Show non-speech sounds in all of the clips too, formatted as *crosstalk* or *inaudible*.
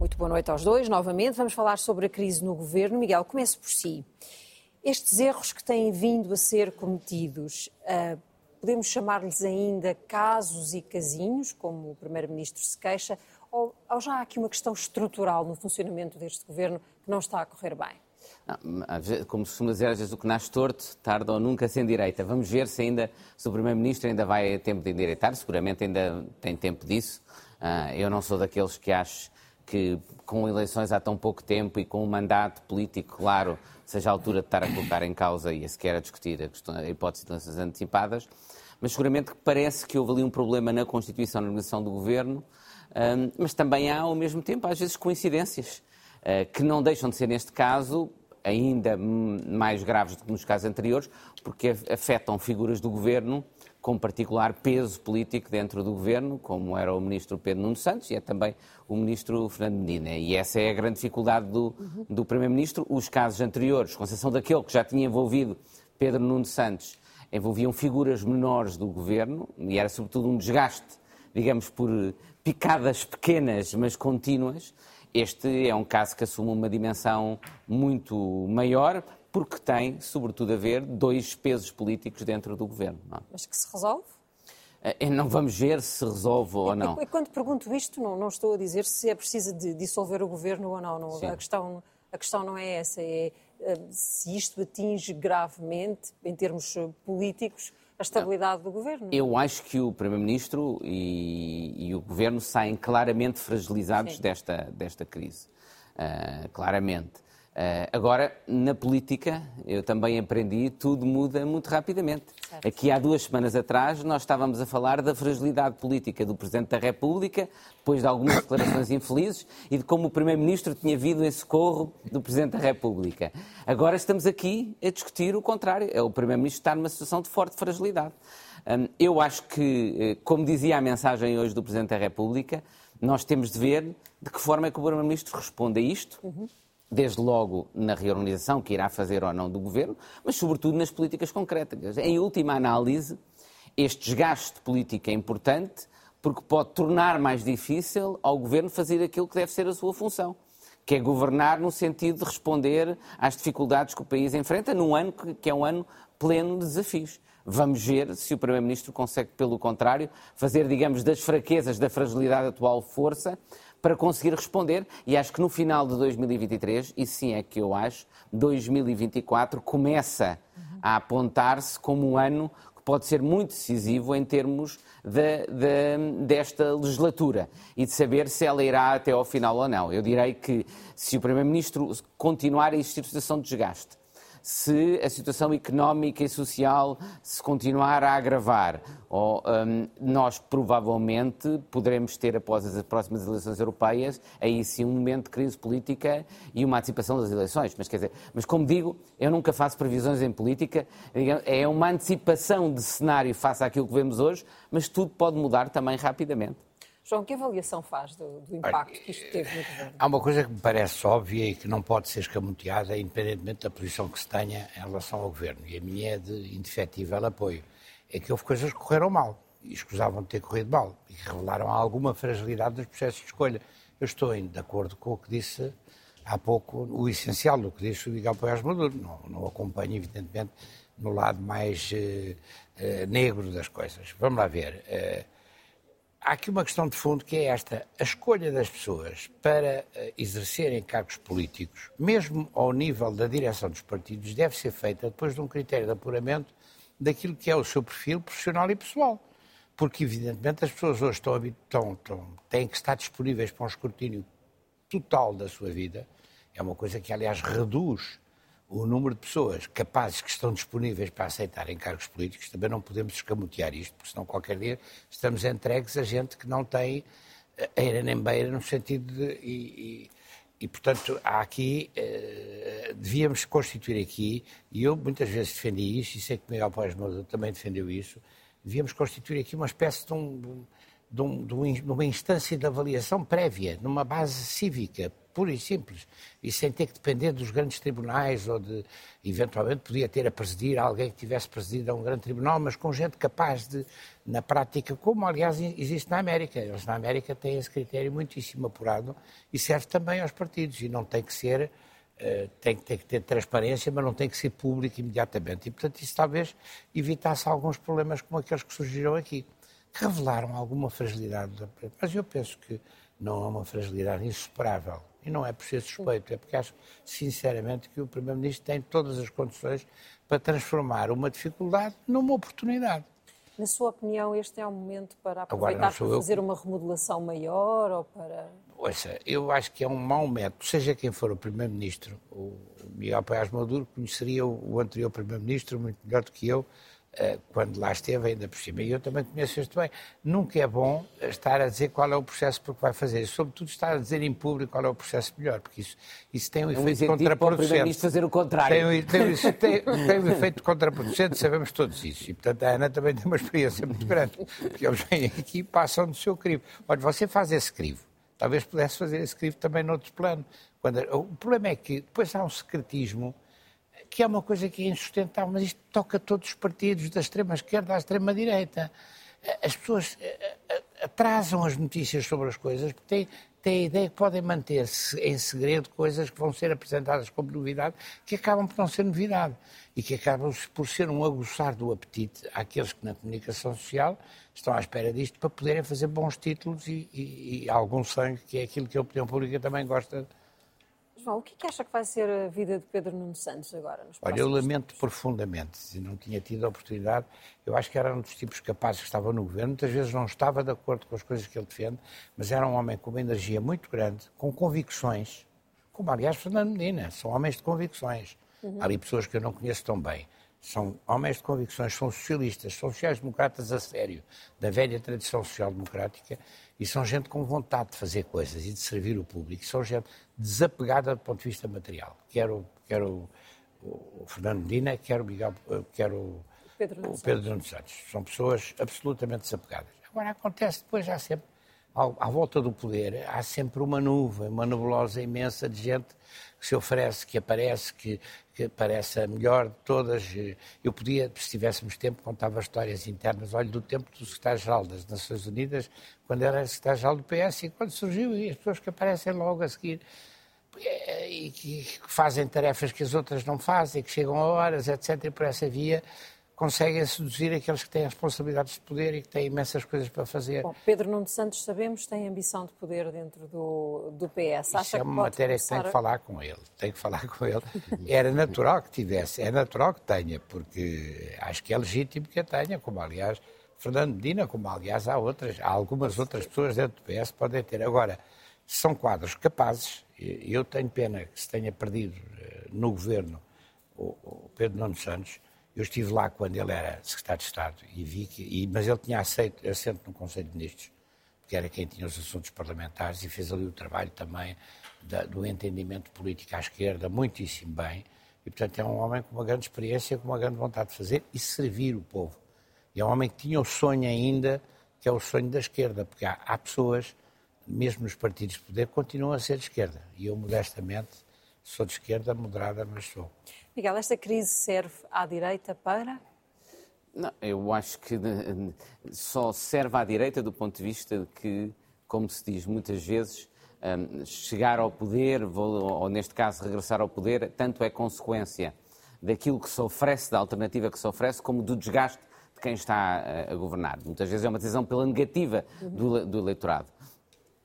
Muito boa noite aos dois, novamente. Vamos falar sobre a crise no governo. Miguel, comece por si. Estes erros que têm vindo a ser cometidos, uh, podemos chamar-lhes ainda casos e casinhos, como o Primeiro-Ministro se queixa, ou, ou já há aqui uma questão estrutural no funcionamento deste governo que não está a correr bem? Não, como se costuma dizer, às vezes o que nasce torto, tarde ou nunca se endireita. Vamos ver se ainda, se o Primeiro-Ministro ainda vai a tempo de endireitar, seguramente ainda tem tempo disso. Uh, eu não sou daqueles que acho que com eleições há tão pouco tempo e com um mandato político claro, seja a altura de estar a colocar em causa e a sequer a discutir a, questão, a hipótese de eleições antecipadas, mas seguramente parece que houve ali um problema na constituição na organização do governo, um, mas também há, ao mesmo tempo, às vezes, coincidências, uh, que não deixam de ser, neste caso, ainda mais graves do que nos casos anteriores, porque afetam figuras do governo com particular peso político dentro do governo, como era o ministro Pedro Nuno Santos e é também o ministro Fernando Medina. E essa é a grande dificuldade do, do primeiro-ministro. Os casos anteriores, com exceção daquele que já tinha envolvido Pedro Nuno Santos, envolviam figuras menores do governo e era sobretudo um desgaste, digamos, por picadas pequenas, mas contínuas. Este é um caso que assume uma dimensão muito maior, porque tem, sobretudo, a ver dois pesos políticos dentro do governo. É? Mas que se resolve? Eh, não vamos ver se resolve ou não. E, quando pergunto isto, não, não, estou a dizer se é preciso de dissolver o governo ou não. não a, questão, a questão não é essa. É eh, se isto atinge gravemente, em termos eh, políticos, a estabilidade do governo. Eu acho que o Primeiro-Ministro e, e, o governo saem claramente fragilizados desta, desta crise. Uh, claramente. Uh, agora, na política, eu também aprendi, tudo muda muito rapidamente. Certo. Aqui há duas semanas atrás, nós estávamos a falar da fragilidade política do Presidente da República, depois de algumas declarações *coughs* infelizes, e de como o Primeiro-Ministro tinha vindo em socorro do Presidente da República. Agora estamos aqui a discutir o contrário. É o Primeiro-Ministro está numa situação de forte fragilidade. Um, eu acho que, eh, como dizia a mensagem hoje do Presidente da República, nós temos de ver de que forma é que o Primeiro-Ministro responde a isto. Uhum desde logo na reorganização que irá fazer ou não do governo, mas sobretudo nas políticas concretas. Em última análise, este desgaste político é importante porque pode tornar mais difícil ao governo fazer aquilo que deve ser a sua função, que é governar no sentido de responder às dificuldades que o país enfrenta num ano que é um ano pleno de desafios. Vamos ver se o Primeiro-Ministro consegue, pelo contrário, fazer, digamos, das fraquezas da fragilidade atual força para conseguir responder. E acho que no final de 2023, e sim é que eu acho, 2024 começa a apontar-se como um ano que pode ser muito decisivo em termos de, de, desta legislatura e de saber se ela irá até ao final ou não. Eu direi que se o Primeiro-Ministro continuar a existir situação de desgaste, se a situação económica e social se continuar a agravar. Ou, um, nós provavelmente poderemos ter, após as próximas eleições europeias, aí sim um momento de crise política e uma antecipação das eleições. Mas, quer dizer, mas como digo, eu nunca faço previsões em política, é uma antecipação de cenário face àquilo que vemos hoje, mas tudo pode mudar também rapidamente. João, que avaliação faz do, do impacto que isto teve no governo? Há uma coisa que me parece óbvia e que não pode ser escamoteada, independentemente da posição que se tenha em relação ao governo, e a minha é de indefetível apoio, é que houve coisas que correram mal e escusavam de ter corrido mal e que revelaram alguma fragilidade dos processos de escolha. Eu estou de acordo com o que disse há pouco, o essencial do que disse o Miguel Poiás Maduro. Não, não acompanho, evidentemente, no lado mais uh, uh, negro das coisas. Vamos lá ver. Uh, há aqui uma questão de fundo que é esta: a escolha das pessoas para eh, exercerem cargos políticos, mesmo ao nível da direção dos partidos, deve ser feita depois de um critério de apuramento daquilo que é o seu perfil profissional e pessoal. Porque, evidentemente, as pessoas hoje estão, estão, estão, têm que estar disponíveis para um escrutínio total da sua vida. É uma coisa que, aliás, reduz o número de pessoas capazes que estão disponíveis para aceitarem cargos políticos, também não podemos escamotear isto, porque senão qualquer dia estamos entregues a gente que não tem eh, eira nem beira no sentido de... E, e, e portanto, há aqui, eh, devíamos constituir aqui, e eu muitas vezes defendi isso, e sei que Miguel Paz Moura também defendeu isso, devíamos constituir aqui uma espécie de um, de, um, de, uma instância de avaliação prévia, numa base cívica, pura e simples, e sem ter que depender dos grandes tribunais ou de, eventualmente, podia ter a presidir alguém que tivesse presidido a um grande tribunal, mas com gente capaz de, na prática, como aliás existe na América. Eles na América têm esse critério muitíssimo apurado e serve também aos partidos e não tem que ser Uh, tem, tem, que ter transparência, mas não tem que ser público imediatamente. E, portanto, isso talvez evitasse alguns problemas como aqueles que surgiram aqui, que revelaram alguma fragilidade da Mas eu penso que não é uma fragilidade insuperável. E não é por ser suspeito, é porque acho, sinceramente, que o Primeiro-Ministro tem todas as condições para transformar uma dificuldade numa oportunidade. Na sua opinião, este é o momento para aproveitar para fazer eu... uma remodelação maior ou para. Ouça, eu acho que é um mau método, seja quem for o Primeiro-Ministro, o Miguel Paes Maduro conheceria o anterior Primeiro-Ministro muito melhor do que eu, quando lá esteve, ainda por cima. E eu também conheço este bem. Nunca é bom estar a dizer qual é o processo porque vai fazer. Sobretudo estar a dizer em público qual é o processo melhor, porque isso, isso tem um, é um efeito contraproducente. fazer o contrário. Tem, tem, *laughs* tem, tem um efeito contraproducente, sabemos todos isso. E, portanto, a Ana também tem uma experiência muito grande. Porque eles vêm aqui e passam do seu crivo. Olha, você faz esse crivo. Talvez pudesse fazer esse crivo também noutros planos. Quando, o problema é que depois há um secretismo que é uma coisa que é insustentável, mas isto toca todos os partidos, da extrema-esquerda à extrema-direita. As pessoas eh, eh, atrasam as notícias sobre as coisas porque têm, têm a ideia que podem manter-se em segredo coisas que vão ser apresentadas como novidade, que acabam por não ser novidade e que acabam por ser um aguçar do apetite àqueles que na comunicação social estão à espera disto para poderem fazer bons títulos e, e, e algum sangue, que é aquilo que a opinião pública também gosta João, o que, é que acha que vai ser a vida de Pedro Nuno Santos agora? Nos Olha, eu lamento tempos? profundamente, se não tinha tido a oportunidade, eu acho que era um dos tipos capazes que estava no governo, muitas vezes não estava de acordo com as coisas que ele defende, mas era um homem com uma energia muito grande, com convicções, como aliás Fernando Medina, são homens de convicções. Uhum. Há ali pessoas que eu não conheço tão bem. São homens de convicções, são socialistas, são sociais-democratas a sério, da velha tradição social-democrática, e são gente com vontade de fazer coisas e de servir o público. São gente desapegada do ponto de vista material. Quer o, quer o, Fernando Medina, quer o, Miguel, quer o Pedro, o Pedro Nuno Santos. São pessoas absolutamente desapegadas. Agora, acontece depois, há sempre, à volta do poder, há sempre uma nuvem, uma nebulosa imensa de gente que se oferece, que aparece, que, que parece a melhor de todas. Eu podia, se tivéssemos tempo, contava histórias internas. Olha, do tempo do secretário-geral das Nações Unidas, quando era secretário-geral do PS e quando surgiu, e as pessoas que aparecem logo a seguir e que fazem tarefas que as outras não fazem, que chegam a horas, etc. E por essa via conseguem seduzir aqueles que têm responsabilidades de poder e que têm imensas coisas para fazer. Bom, Pedro Nuno Santos, sabemos, tem ambição de poder dentro do, do PS. Acha Isso é uma matéria que tem que falar com ele. Tem que falar com ele. Era natural que tivesse, é natural que tenha, porque acho que é legítimo que a tenha, como aliás Fernando Medina, como aliás há outras, há algumas outras pessoas dentro do PS podem ter. Agora, são quadros capazes, eu tenho pena que se tenha perdido eh, no governo o Pedro Nuno Santos, eu estive lá quando ele era secretário de Estado e vi que, e, mas ele tinha aceito, assento no Conselho de Ministros, porque era quem tinha os assuntos parlamentares e fez ali o trabalho também da, do entendimento político à esquerda muitíssimo bem. E, portanto, é um homem com uma grande experiência, com uma grande vontade de fazer e servir o povo. E é um homem que tinha o sonho ainda, que é o sonho da esquerda, porque há, há pessoas, mesmo nos partidos de poder, que continuam a ser de esquerda. E eu, modestamente, sou de esquerda, moderada, mas sou. Miguel, esta crise serve à direita para? Não, eu acho que só serve à direita do ponto de vista de que, como se diz muitas vezes, hum, chegar ao poder, ou neste caso regressar ao poder, tanto é consequência daquilo que se oferece, da alternativa que se oferece, como do desgaste de quem está a governar. Muitas vezes é uma decisão pela negativa do, do eleitorado.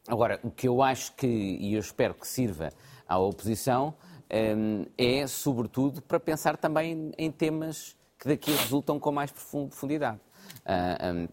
Agora, o que eu acho que, e eu espero que sirva à oposição, é, sobretudo, para pensar também em temas que daqui resultam com mais profundidade. Ah,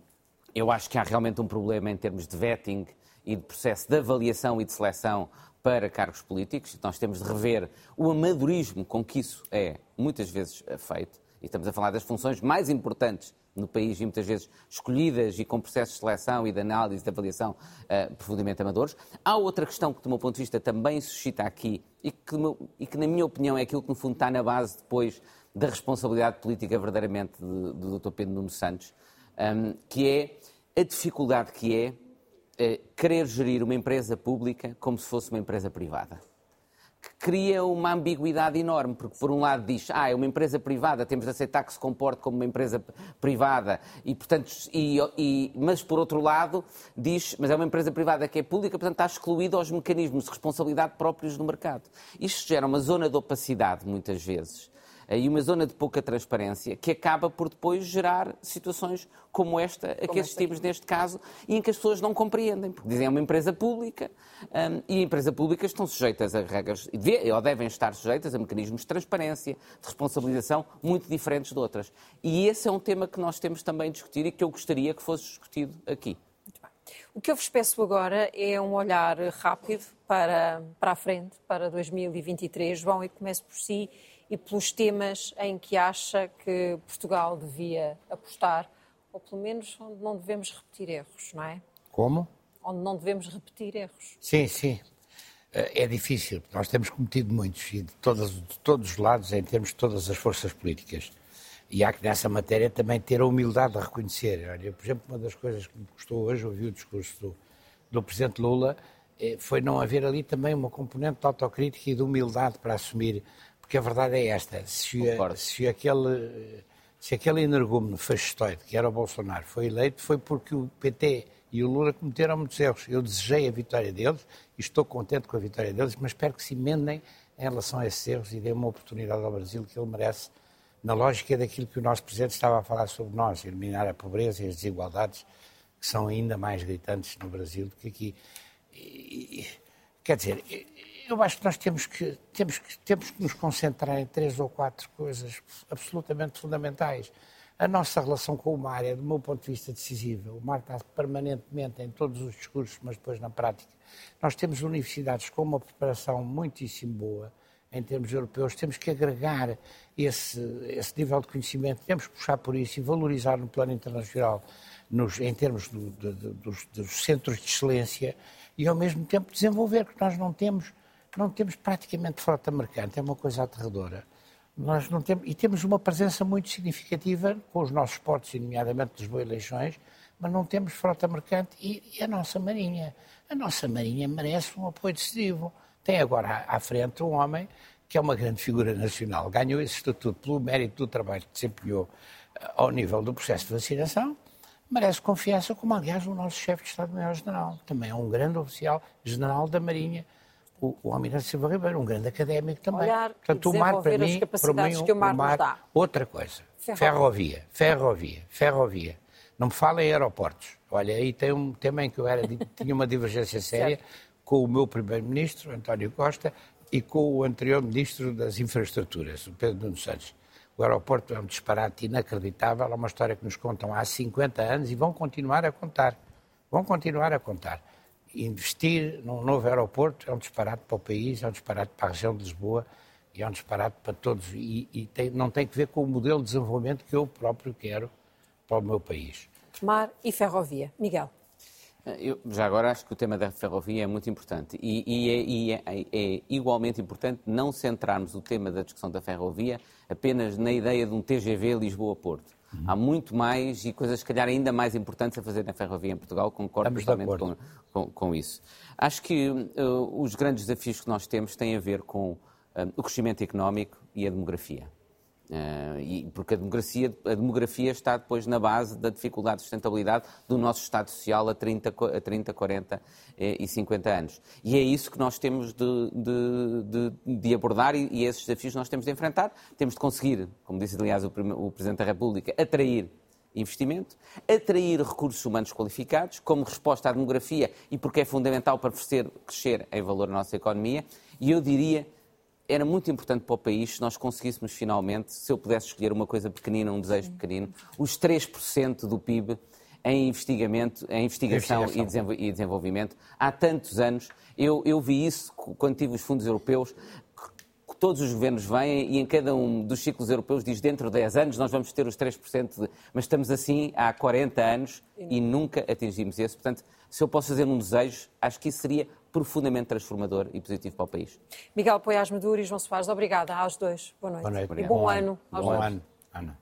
eu acho que há realmente um problema em termos de vetting e de processo de avaliação e de seleção para cargos políticos. Nós temos de rever o amadorismo com que isso é muitas vezes feito. E estamos a falar das funções mais importantes no país e muitas vezes escolhidas e com processos de seleção e de análise, de avaliação uh, profundamente amadores. Há outra questão que, do meu ponto de vista, também suscita aqui e que, e que, na minha opinião, é aquilo que, no fundo, está na base depois da responsabilidade política verdadeiramente do Dr. Pedro Nuno Santos, um, que é a dificuldade que é eh, querer gerir uma empresa pública como se fosse uma empresa privada cria uma ambiguidade enorme, porque por um lado diz, ah, é uma empresa privada, temos de aceitar que se comporte como uma empresa privada, e portanto, e, e, mas por outro lado diz, mas é uma empresa privada que é pública, portanto está excluída aos mecanismos de responsabilidade próprios do mercado. Isto gera uma zona de opacidade, muitas vezes, e uma zona de pouca transparência que acaba por depois gerar situações como esta a que assistimos neste caso e em que as pessoas não compreendem, porque dizem é uma empresa pública um, e empresas públicas estão sujeitas a regras, ou devem estar sujeitas a mecanismos de transparência, de responsabilização muito diferentes de outras. E esse é um tema que nós temos também a discutir e que eu gostaria que fosse discutido aqui. O que eu vos peço agora é um olhar rápido para, para a frente, para 2023. João, e comece por si e pelos temas em que acha que Portugal devia apostar, ou pelo menos onde não devemos repetir erros, não é? Como? Onde não devemos repetir erros. Sim, sim. Eh, é difícil, nós temos cometido muitos, e de todos, de todos os lados, em termos de todas as forças políticas. E há que nessa matéria também ter a humildade de reconhecer. Olha, por exemplo, uma das coisas que me custou hoje ouvir o discurso do, do Presidente Lula eh, foi não haver ali também uma componente de autocrítica e de humildade para assumir porque a verdade é esta: se, se aquele, se aquele energúmeno fascistoide, que era o Bolsonaro, foi eleito, foi porque o PT e o Lula cometeram muitos erros. Eu desejei a vitória deles e estou contente com a vitória deles, mas espero que se emendem em relação a esses erros e dêem uma oportunidade ao Brasil que ele merece, na lógica daquilo que o nosso Presidente estava a falar sobre nós, eliminar a pobreza e as desigualdades que são ainda mais gritantes no Brasil do que aqui. E, quer dizer, eu acho que nós temos que, temos, que, temos que nos concentrar em três ou quatro coisas absolutamente fundamentais. A nossa relação com o mar é, do meu ponto de vista, decisiva. O mar está permanentemente em todos os discursos, mas depois na prática. Nós temos universidades com uma preparação muitíssimo boa em termos europeus, temos que agregar esse, esse nível de conhecimento, temos que puxar por isso e valorizar no plano internacional, nos, em termos do, do, do, dos, dos centros de excelência, e ao mesmo tempo desenvolver, porque nós não temos não temos praticamente frota mercante, é uma coisa aterradora. Nós não temos, e temos uma presença muito significativa com os nossos portos, nomeadamente das boas eleições, mas não temos frota mercante e, e, a nossa Marinha. A nossa Marinha merece um apoio decisivo. Tem agora à, frente um homem que é uma grande figura nacional, ganhou esse estatuto pelo mérito do trabalho que desempenhou eh, ao nível do processo de vacinação, merece confiança, como aliás o nosso chefe de Estado-Maior-General, também é um grande oficial general da Marinha, o, o Almirante Silva Ribeiro, um grande académico também. Olhar Portanto, o mar para mim, para mim que o mar, o mar outra coisa. Ferrovia, ferrovia, ferrovia. Não me fala em aeroportos. Olha, aí tem um tema em que eu era, *laughs* tinha uma divergência séria com o meu primeiro-ministro, António Costa, e com o anterior ministro das Infraestruturas, o Pedro Nuno Santos. O aeroporto é um disparate inacreditável, é uma história que nos contam há 50 anos e vão continuar a contar. Vão continuar a contar investir num novo aeroporto é um disparate para o país, é um disparate para a região de Lisboa e é um disparate para todos. E, e tem, não tem que ver com o modelo de desenvolvimento que eu próprio quero para o meu país. Mar e ferrovia. Miguel. Eu, já agora acho que o tema da ferrovia é muito importante e, e, é, e é, é, igualmente importante não centrarmos o tema da discussão da ferrovia apenas na ideia de um TGV Lisboa-Porto. Uhum. Há muito mais e coisas, se calhar, ainda mais importantes a fazer na ferrovia em Portugal, concordo totalmente com, com, com, isso. Acho que uh, os grandes desafios que nós temos têm a ver com uh, o crescimento económico e a demografia. Uh, e, porque a demografia, a demografia está depois na base da dificuldade de sustentabilidade do nosso Estado Social a 30, a 30 40 e 50 anos. E é isso que nós temos de, de, de, de abordar e, e, esses desafios nós temos de enfrentar. Temos de conseguir, como disse aliás o, o Presidente da República, atrair investimento, atrair recursos humanos qualificados como resposta à demografia e porque é fundamental para crescer em valor na nossa economia. E eu diria era muito importante para o país se nós conseguíssemos finalmente, se eu pudesse escolher uma coisa pequenina, um desejo Sim. pequenino, os 3% do PIB em, investimento, em investigação, investigação. E, desenvolvimento. Há tantos anos, eu, eu vi isso quando tive os fundos europeus, todos os governos vêm e em cada um dos ciclos europeus diz dentro de 10 anos nós vamos ter os 3%, de... mas estamos assim há 40 anos e nunca atingimos esse. Portanto, se eu posso fazer um desejo, acho que isso seria profundamente transformador e positivo para o país. Miguel Poiás Maduro e João Soares, obrigada aos dois. Boa noite. Boa noite. E bom, bom ano. Bom ano. Ana.